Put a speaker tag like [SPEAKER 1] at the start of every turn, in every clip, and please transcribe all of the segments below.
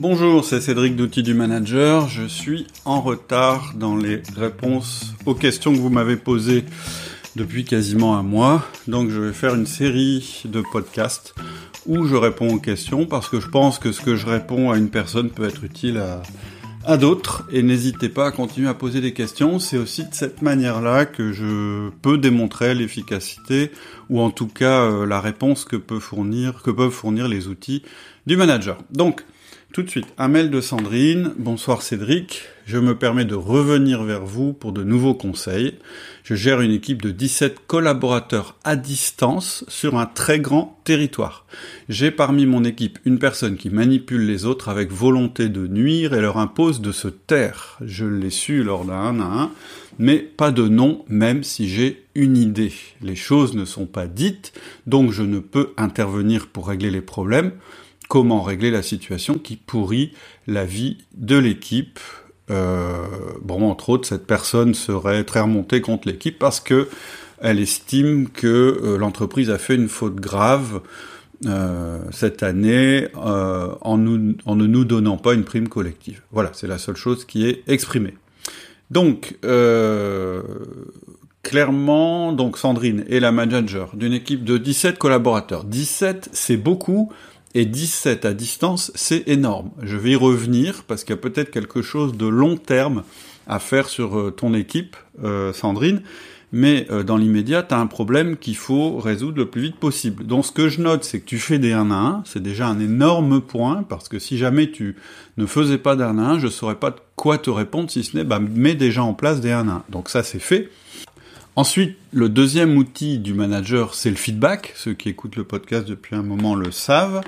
[SPEAKER 1] Bonjour, c'est Cédric d'Outils du Manager. Je suis en retard dans les réponses aux questions que vous m'avez posées depuis quasiment un mois. Donc je vais faire une série de podcasts où je réponds aux questions parce que je pense que ce que je réponds à une personne peut être utile à, d'autres et n'hésitez pas à continuer à poser des questions. C'est aussi de cette manière-là que je peux démontrer l'efficacité ou en tout cas euh, la réponse que que peuvent fournir les outils du manager. Donc, tout de suite, un de Sandrine. Bonsoir Cédric. Je me permets de revenir vers vous pour de nouveaux conseils. Je gère une équipe de 17 collaborateurs à distance sur un très grand territoire. J'ai parmi mon équipe une personne qui manipule les autres avec volonté de nuire et leur impose de se taire. Je l'ai su lors d'un 1 à 1, mais pas de nom même si j'ai une idée. Les choses ne sont pas dites, donc je ne peux intervenir pour régler les problèmes comment régler la situation qui pourrit la vie de l'équipe. Euh, bon, entre autres, cette personne serait très remontée contre l'équipe parce que elle estime que euh, l'entreprise a fait une faute grave euh, cette année en, en ne nous donnant pas une prime collective. Voilà, c'est la seule chose qui est exprimée. Donc, clairement, donc Sandrine est la manager d'une équipe de 17 collaborateurs. 17, c'est beaucoup, et 17 à distance, c'est énorme. Je vais y revenir parce qu'il y a peut-être quelque chose de long terme à faire sur euh, ton équipe, euh, Sandrine. Mais euh, dans l'immédiat, tu as un problème qu'il faut résoudre le plus vite possible. Donc ce que je note, c'est que tu fais des 1 à 1. C'est déjà un énorme point parce que si jamais tu ne faisais pas d'un 1 à 1, je saurais pas quoi te répondre si ce n'est bah, mets déjà en place des 1 à 1. Donc ça, c'est fait. Ensuite, le deuxième outil du manager, c'est le feedback. Ceux qui écoutent le podcast depuis un moment le savent.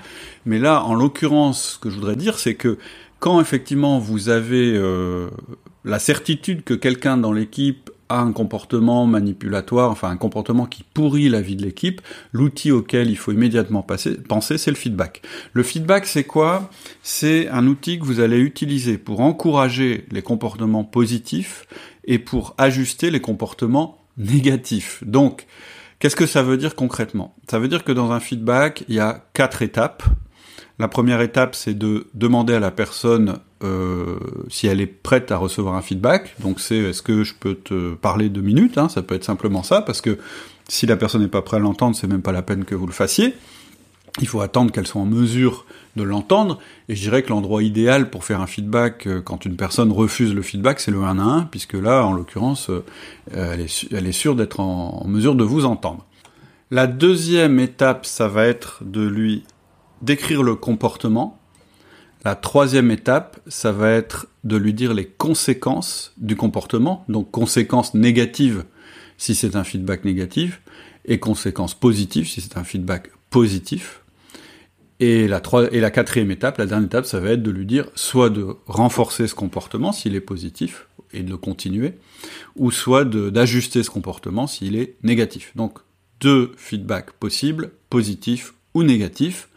[SPEAKER 1] Mais là, en l'occurrence, ce que je voudrais dire, c'est que quand effectivement vous avez euh, la certitude que quelqu'un dans l'équipe a un comportement manipulatoire, enfin un comportement qui pourrit la vie de l'équipe, l'outil auquel il faut immédiatement passer, penser, c'est le feedback. Le feedback, c'est quoi? C'est un outil que vous allez utiliser pour encourager les comportements positifs et pour ajuster les comportements négatif. Donc, qu'est-ce que ça veut dire concrètement? Ça veut dire que dans un feedback, il y a quatre étapes. La première étape, c'est de demander à la personne euh, si elle est prête à recevoir un feedback. Donc c'est est-ce que je peux te parler deux minutes hein? Ça peut être simplement ça, parce que si la personne n'est pas prête à l'entendre, c'est même pas la peine que vous le fassiez. Il faut attendre qu'elle soit en mesure de l'entendre. Et je dirais que l'endroit idéal pour faire un feedback euh, quand une personne refuse le feedback, c'est le 1 à 1, puisque là, en l'occurrence, euh, elle, est, elle est sûre d'être en, mesure de vous entendre. La deuxième étape, ça va être de lui décrire le comportement. La troisième étape, ça va être de lui dire les conséquences du comportement, donc conséquences négatives si c'est un feedback négatif, et conséquences positives si c'est un feedback positif. Et la, et la quatrième étape, la dernière étape, ça va être de lui dire soit de renforcer ce comportement s'il est positif et de le continuer, ou soit d'ajuster ce comportement s'il est négatif. Donc deux feedbacks possibles, positif ou négatif.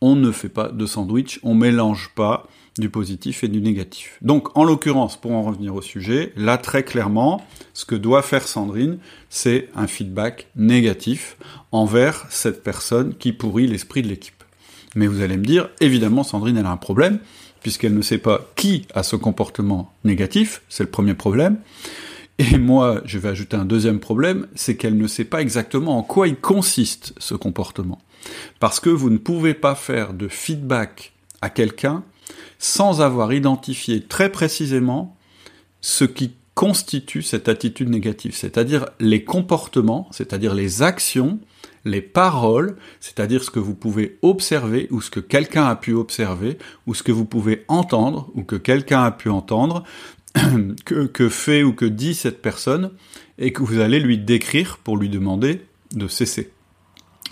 [SPEAKER 1] On ne fait pas de sandwich, on mélange pas du positif et du négatif. Donc, en l'occurrence, pour en revenir au sujet, là, très clairement, ce que doit faire Sandrine, c'est un feedback négatif envers cette personne qui pourrit l'esprit de l'équipe. Mais vous allez me dire, évidemment, Sandrine, elle a un problème, puisqu'elle ne sait pas qui a ce comportement négatif, c'est le premier problème. Et moi, je vais ajouter un deuxième problème, c'est qu'elle ne sait pas exactement en quoi il consiste ce comportement. Parce que vous ne pouvez pas faire de feedback à quelqu'un sans avoir identifié très précisément ce qui constitue cette attitude négative, c'est-à-dire les comportements, c'est-à-dire les actions les paroles, c'est-à-dire ce que vous pouvez observer ou ce que quelqu'un a pu observer ou ce que vous pouvez entendre ou que quelqu'un a pu entendre, que, fait ou que dit cette personne et que vous allez lui décrire pour lui demander de cesser.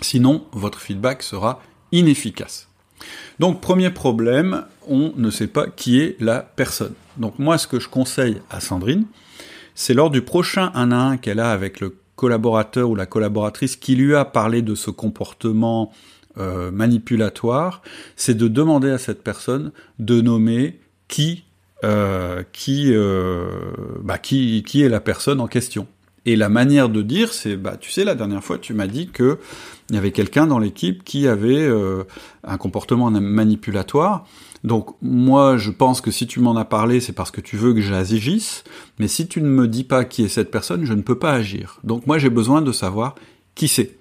[SPEAKER 1] Sinon, votre feedback sera inefficace. Donc, premier problème, on ne sait pas qui est la personne. Donc, moi, ce que je conseille à Sandrine, c'est lors du prochain 1 à 1 qu'elle a avec le collaborateur ou la collaboratrice qui lui a parlé de ce comportement euh, manipulatoire, c'est de demander à cette personne de nommer qui euh, euh, bah, qui est la personne en question Et la manière de dire, c'est, bah, tu sais, la dernière fois, tu m'as dit que il y avait quelqu'un dans l'équipe qui avait euh, un comportement manipulatoire. Donc moi, je pense que si tu m'en as parlé, c'est parce que tu veux que j'agisse. Mais si tu ne me dis pas qui est cette personne, je ne peux pas agir. Donc moi, j'ai besoin de savoir qui c'est.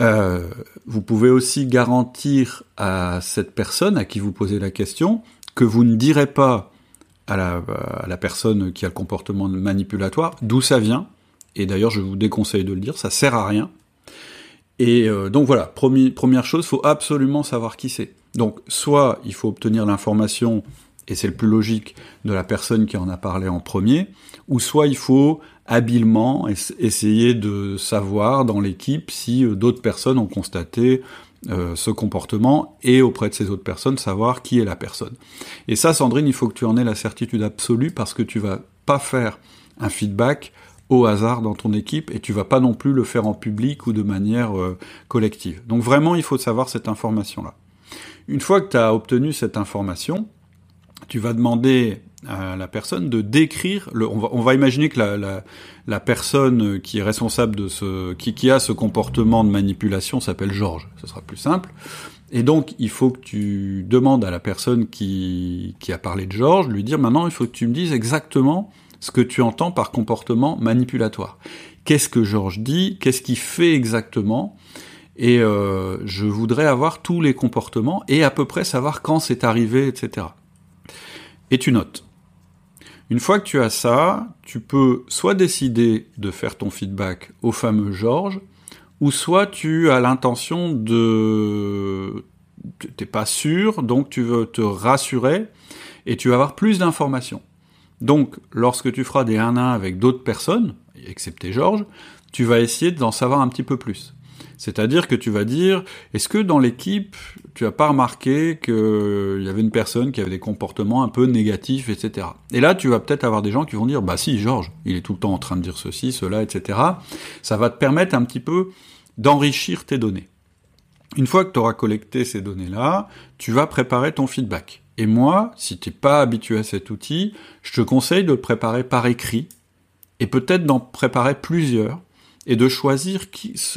[SPEAKER 1] Euh, vous pouvez aussi garantir à cette personne à qui vous posez la question que vous ne direz pas à la personne qui a le comportement manipulatoire d'où ça vient. Et d'ailleurs, je vous déconseille de le dire, ça sert à rien. Et euh, donc voilà, première chose, faut absolument savoir qui c'est. Donc soit il faut obtenir l'information, et c'est le plus logique, de la personne qui en a parlé en premier, ou soit il faut habilement essayer de savoir dans l'équipe si euh, d'autres personnes ont constaté euh, ce comportement et auprès de ces autres personnes savoir qui est la personne. Et ça, Sandrine, il faut que tu en aies la certitude absolue parce que tu vas pas faire un feedback au hasard dans ton équipe et tu vas pas non plus le faire en public ou de manière euh, collective. Donc vraiment, il faut savoir cette information-là. Une fois que tu as obtenu cette information, tu vas demander à la personne de décrire le on va, on va imaginer que la, la, la, personne qui est responsable de ce qui, qui a ce comportement de manipulation s'appelle Georges ce sera plus simple et donc il faut que tu demandes à la personne qui, qui a parlé de Georges lui dire maintenant il faut que tu me dises exactement ce que tu entends par comportement manipulatoire. Qu'est-ce que Georges dit? Qu'est-ce qu'il fait exactement? Et euh, je voudrais avoir tous les comportements et à peu près savoir quand c'est arrivé, etc. Et tu notes. Une fois que tu as ça, tu peux soit décider de faire ton feedback au fameux Georges, ou soit tu as l'intention de... T'es pas sûr, donc tu veux te rassurer, et tu vas avoir plus d'informations. Donc, lorsque tu feras des 1 1 avec d'autres personnes, excepté Georges, tu vas essayer d'en savoir un petit peu plus. C'est-à-dire que tu vas dire, est-ce que dans l'équipe, tu as pas remarqué qu'il y avait une personne qui avait des comportements un peu négatifs, etc. Et là, tu vas peut-être avoir des gens qui vont dire, bah si, Georges, il est tout le temps en train de dire ceci, cela, etc. Ça va te permettre un petit peu d'enrichir tes données. Une fois que tu auras collecté ces données-là, tu vas préparer ton feedback. Et moi, si tu n'es pas habitué à cet outil, je te conseille de le préparer par écrit, et peut-être d'en préparer plusieurs, et de choisir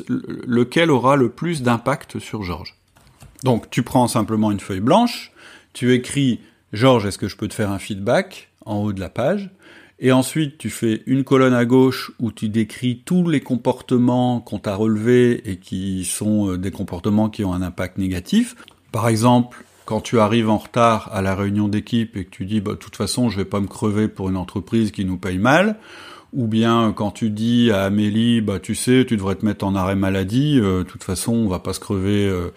[SPEAKER 1] lequel aura le plus d'impact sur Georges. Donc tu prends simplement une feuille blanche, tu écris Georges, est-ce que je peux te faire un feedback? en haut de la page et ensuite, tu fais une colonne à gauche où tu décris tous les comportements qu'on t'a relevés et qui sont euh, des comportements qui ont un impact négatif. Par exemple, quand tu arrives en retard à la réunion d'équipe et que tu dis bah de toute façon je vais pas me crever pour une entreprise qui nous paye mal ou bien quand tu dis à Amélie bah tu sais tu devrais te mettre en arrêt maladie euh, de toute façon on va pas se crever euh,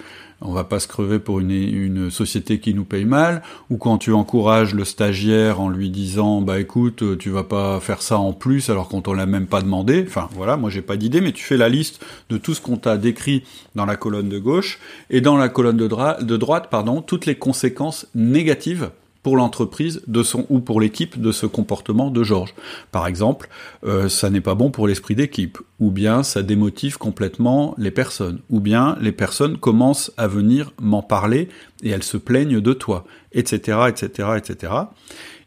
[SPEAKER 1] on va pas se crever pour une, une société qui nous paye mal, ou quand tu encourages le stagiaire en lui disant bah écoute tu vas pas faire ça en plus alors qu'on t'en l'a même pas demandé. Enfin voilà, moi j'ai pas d'idée, mais tu fais la liste de tout ce qu'on t'a décrit dans la colonne de gauche et dans la colonne de droite, pardon, toutes les conséquences négatives l'entreprise de son ou pour l'équipe de ce comportement de Georges. Par exemple, euh, ça n'est pas bon pour l'esprit d'équipe, ou bien ça démotive complètement les personnes, ou bien les personnes commencent à venir m'en parler et elles se plaignent de toi, etc., etc., etc.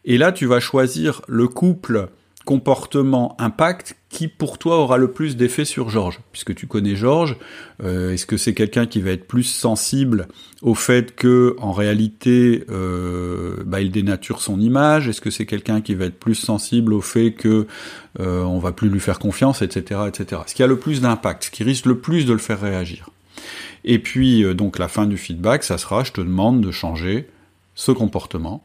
[SPEAKER 1] Et là, tu vas choisir le couple comportement impact qui pour toi aura le plus d'effet sur Georges Puisque tu connais Georges, euh, est-ce que c'est quelqu'un qui va être plus sensible au fait que en réalité euh, bah, il dénature son image? Est-ce que c'est quelqu'un qui va être plus sensible au fait que euh, on va plus lui faire confiance, etc., etc. Ce qui a le plus d'impact, ce qui risque le plus de le faire réagir. Et puis euh, donc la fin du feedback, ça sera je te demande de changer ce comportement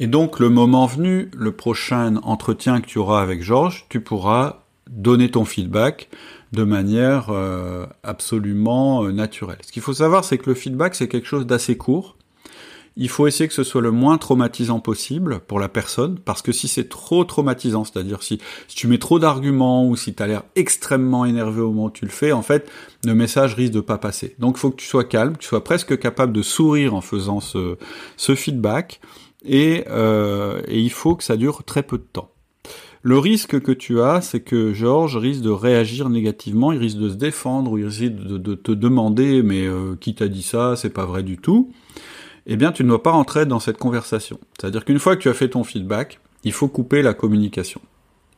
[SPEAKER 1] et donc, le moment venu, le prochain entretien que tu auras avec Georges, tu pourras donner ton feedback de manière euh, absolument euh, naturelle. Ce qu'il faut savoir, c'est que le feedback, c'est quelque chose d'assez court. Il faut essayer que ce soit le moins traumatisant possible pour la personne, parce que si c'est trop traumatisant, c'est-à-dire si, tu mets trop d'arguments ou si tu as l'air extrêmement énervé au moment où tu le fais, en fait, le message risque de pas passer. Donc il faut que tu sois calme, que tu sois presque capable de sourire en faisant ce feedback, et, euh, et il faut que ça dure très peu de temps. Le risque que tu as, c'est que Georges risque de réagir négativement, il risque de se défendre, ou il risque de, te demander mais euh, qui t'a dit ça, c'est pas vrai du tout. Eh bien, tu ne dois pas rentrer dans cette conversation. C'est-à-dire qu'une fois que tu as fait ton feedback, il faut couper la communication.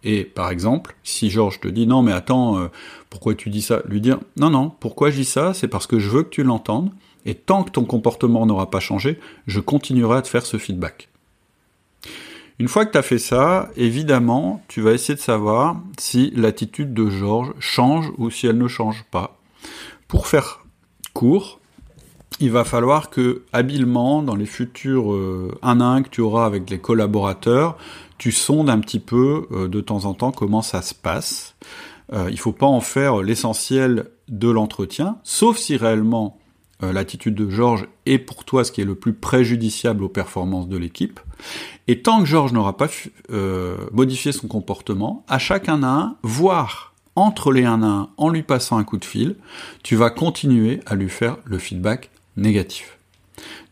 [SPEAKER 1] Et par exemple, si Georges te dit non mais attends, euh, pourquoi tu dis ça Lui dire non non, pourquoi je dis ça C'est parce que je veux que tu l'entendes, et tant que ton comportement n'aura pas changé, je continuerai à te faire ce feedback. Une fois que tu as fait ça, évidemment, tu vas essayer de savoir si l'attitude de Georges change ou si elle ne change pas. Pour faire court, il va falloir que habilement, dans les futurs 1 à 1 que tu auras avec les collaborateurs, tu sondes un petit peu euh, de temps en temps comment ça se passe. Euh, il faut pas en faire l'essentiel de l'entretien, sauf si réellement euh, l'attitude de Georges est pour toi ce qui est le plus préjudiciable aux performances de l'équipe. Et tant que Georges n'aura pas euh, modifié son comportement, à chaque 1 à 1, voire entre les 1 à 1 en lui passant un coup de fil, tu vas continuer à lui faire le feedback négatif.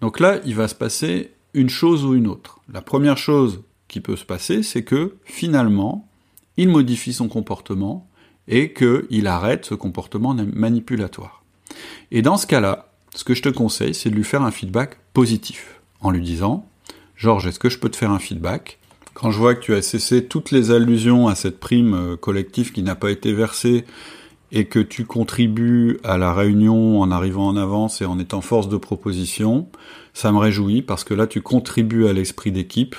[SPEAKER 1] Donc là, il va se passer une chose ou une autre. La première chose qui peut se passer, c'est que finalement, il modifie son comportement et qu'il arrête ce comportement manipulatoire. Et dans ce cas-là, ce que je te conseille, c'est de lui faire un feedback positif, en lui disant, Georges, est-ce que je peux te faire un feedback? Quand je vois que tu as cessé toutes les allusions à cette prime euh, collective qui n'a pas été versée, et que tu contribues à la réunion en arrivant en avance et en étant force de proposition, ça me réjouit parce que là tu contribues à l'esprit d'équipe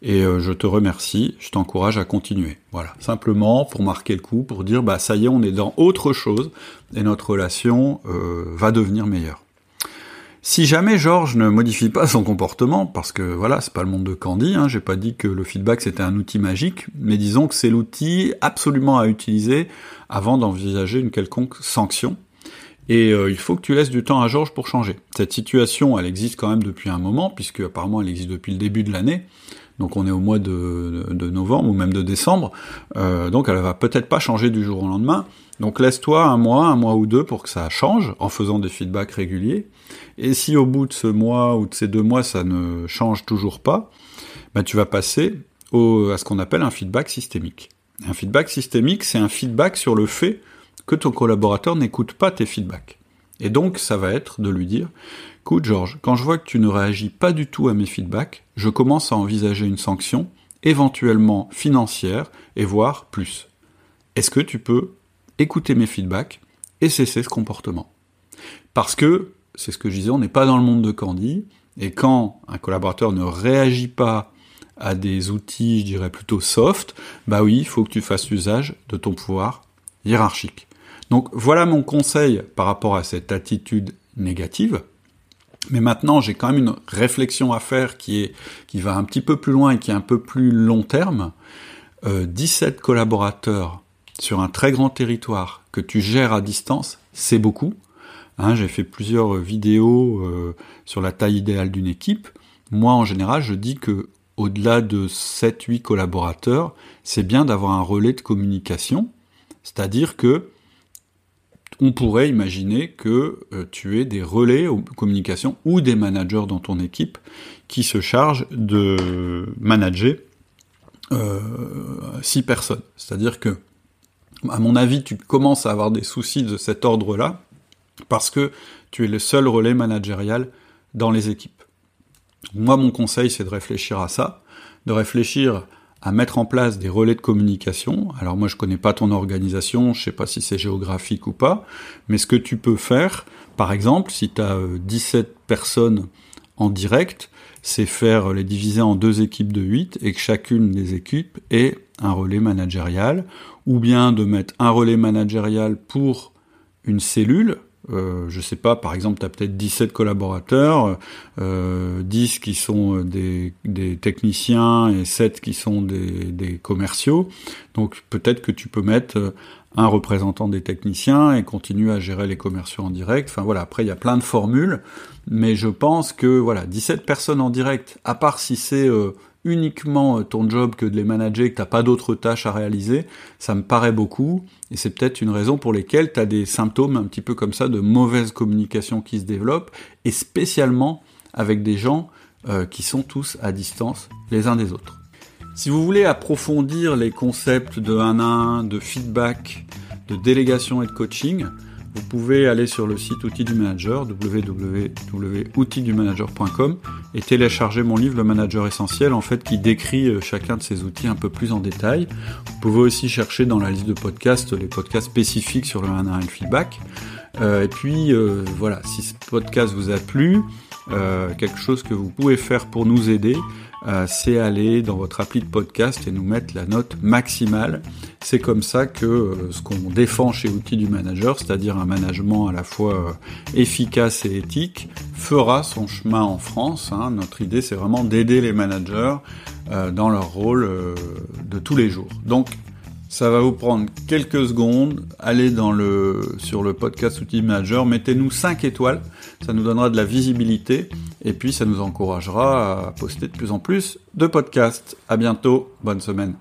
[SPEAKER 1] et euh, je te remercie, je t'encourage à continuer. Voilà, simplement pour marquer le coup, pour dire bah ça y est, on est dans autre chose et notre relation euh, va devenir meilleure. Si jamais Georges ne modifie pas son comportement, parce que voilà, c'est pas le monde de Candy, hein, j'ai pas dit que le feedback c'était un outil magique, mais disons que c'est l'outil absolument à utiliser avant d'envisager une quelconque sanction. Et euh, il faut que tu laisses du temps à Georges pour changer. Cette situation, elle existe quand même depuis un moment, puisque apparemment elle existe depuis le début de l'année donc on est au mois de, novembre ou même de décembre, euh, donc elle va peut-être pas changer du jour au lendemain. Donc laisse-toi un mois, un mois ou deux pour que ça change en faisant des feedbacks réguliers. Et si au bout de ce mois ou de ces deux mois ça ne change toujours pas, bah, tu vas passer au, à ce qu'on appelle un feedback systémique. Un feedback systémique, c'est un feedback sur le fait que ton collaborateur n'écoute pas tes feedbacks. Et donc ça va être de lui dire Écoute Georges, quand je vois que tu ne réagis pas du tout à mes feedbacks, je commence à envisager une sanction, éventuellement financière, et voire plus. Est-ce que tu peux écouter mes feedbacks et cesser ce comportement? Parce que, c'est ce que je disais, on n'est pas dans le monde de Candy, et quand un collaborateur ne réagit pas à des outils, je dirais plutôt soft, bah oui, il faut que tu fasses usage de ton pouvoir hiérarchique. Donc voilà mon conseil par rapport à cette attitude négative. Mais maintenant, j'ai quand même une réflexion à faire qui va un petit peu plus loin et qui est un peu plus long terme. Euh, 17 collaborateurs sur un très grand territoire que tu gères à distance, c'est beaucoup. Hein, j'ai fait plusieurs vidéos euh, sur la taille idéale d'une équipe. Moi, en général, je dis que au-delà de 7-8 collaborateurs, c'est bien d'avoir un relais de communication. C'est-à-dire que on pourrait imaginer que euh, tu aies des relais aux communications ou des managers dans ton équipe qui se chargent de manager euh, six personnes. C'est-à-dire que, à mon avis, tu commences à avoir des soucis de cet ordre-là parce que tu es le seul relais managérial dans les équipes. Moi, mon conseil, c'est de réfléchir à ça, de réfléchir à mettre en place des relais de communication. Alors moi je connais pas ton organisation, je sais pas si c'est géographique ou pas, mais ce que tu peux faire, par exemple, si tu as 17 personnes en direct, c'est faire les diviser en deux équipes de 8 et que chacune des équipes ait un relais managérial, ou bien de mettre un relais managérial pour une cellule, euh, je sais pas, par exemple, tu as peut-être 17 collaborateurs, euh, 10 qui sont des, techniciens et 7 qui sont des, commerciaux. Donc peut-être que tu peux mettre un représentant des techniciens et continuer à gérer les commerciaux en direct. Enfin voilà, après il y a plein de formules, mais je pense que voilà, 17 personnes en direct, à part si c'est euh, uniquement euh, ton job que de les manager, que t'as pas d'autres tâches à réaliser, ça me paraît beaucoup, et c'est peut-être une raison pour lesquelles tu as des symptômes un petit peu comme ça de mauvaise communication qui se développent, et spécialement avec des gens euh, qui sont tous à distance les uns des autres. Si vous voulez approfondir les concepts de 1 à 1, de feedback, de délégation et de coaching, vous pouvez aller sur le site Outils du Manager, www.outildumanager.com, et télécharger mon livre Le Manager Essentiel, en fait, qui décrit euh, chacun de ces outils un peu plus en détail. Vous pouvez aussi chercher dans la liste de podcasts les podcasts spécifiques sur le management feedback. Euh, et puis, euh, voilà, si ce podcast vous a plu, quelque chose que vous pouvez faire pour nous aider, euh, c'est aller dans votre appli de podcast et nous mettre la note maximale. C'est comme ça que euh, ce qu'on défend chez Outils du Manager, c'est-à-dire un management à la fois euh, efficace et éthique, fera son chemin en France. Hein. Notre idée, c'est vraiment d'aider les managers dans leur rôle de tous les jours. Donc, ça va vous prendre quelques secondes. Allez sur le podcast Outil Manager, mettez-nous 5 étoiles. Ça nous donnera de la visibilité et puis ça nous encouragera à poster de plus en plus de podcasts. À bientôt. Bonne semaine.